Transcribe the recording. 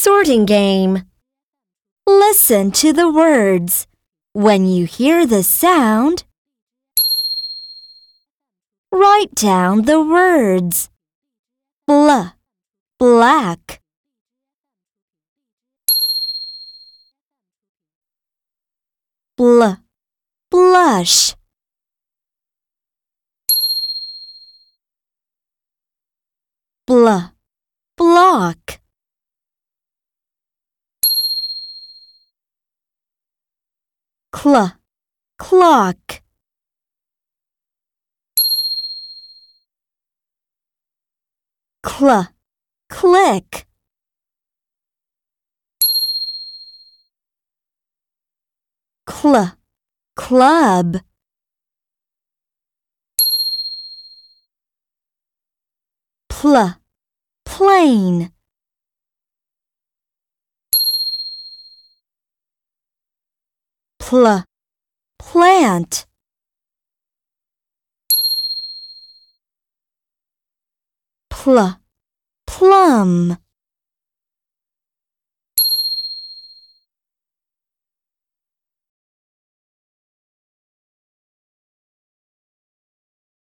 sorting game. Listen to the words. When you hear the sound, write down the words. Bl, black. Bl, blush. Bl, block. Cl, clock. Cl, click. Cl, club. Pl, plane. Pl, plant. Pl, plum.